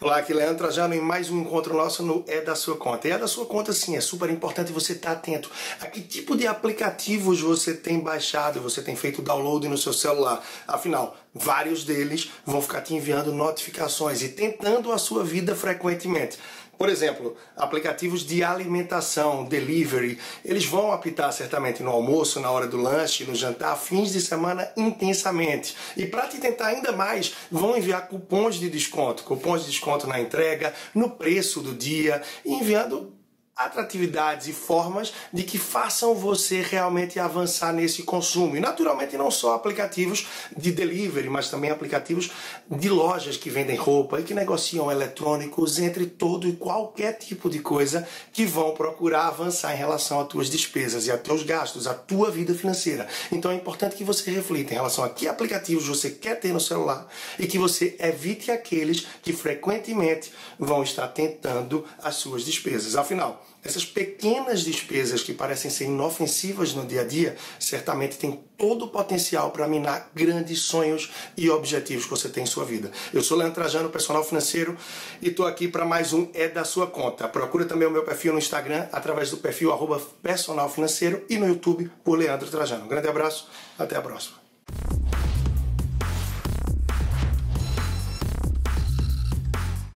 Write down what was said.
Olá, aqui é Leandro Trajano em mais um encontro nosso no É da Sua Conta. E é da Sua Conta, sim, é super importante você estar atento a que tipo de aplicativos você tem baixado, você tem feito download no seu celular. Afinal, vários deles vão ficar te enviando notificações e tentando a sua vida frequentemente. Por exemplo, aplicativos de alimentação, delivery, eles vão apitar certamente no almoço, na hora do lanche, no jantar, fins de semana intensamente. E para te tentar ainda mais, vão enviar cupons de desconto, cupons de desconto na entrega, no preço do dia, enviando atratividades e formas de que façam você realmente avançar nesse consumo. E naturalmente não só aplicativos de delivery, mas também aplicativos de lojas que vendem roupa e que negociam eletrônicos, entre todo e qualquer tipo de coisa que vão procurar avançar em relação às tuas despesas e a teus gastos, a tua vida financeira. Então é importante que você reflita em relação a que aplicativos você quer ter no celular e que você evite aqueles que frequentemente vão estar tentando as suas despesas. Afinal, essas pequenas despesas que parecem ser inofensivas no dia a dia, certamente têm todo o potencial para minar grandes sonhos e objetivos que você tem em sua vida. Eu sou Leandro Trajano, personal financeiro, e estou aqui para mais um É da Sua Conta. Procura também o meu perfil no Instagram, através do perfil arroba personal financeiro, e no YouTube por Leandro Trajano. Um grande abraço, até a próxima.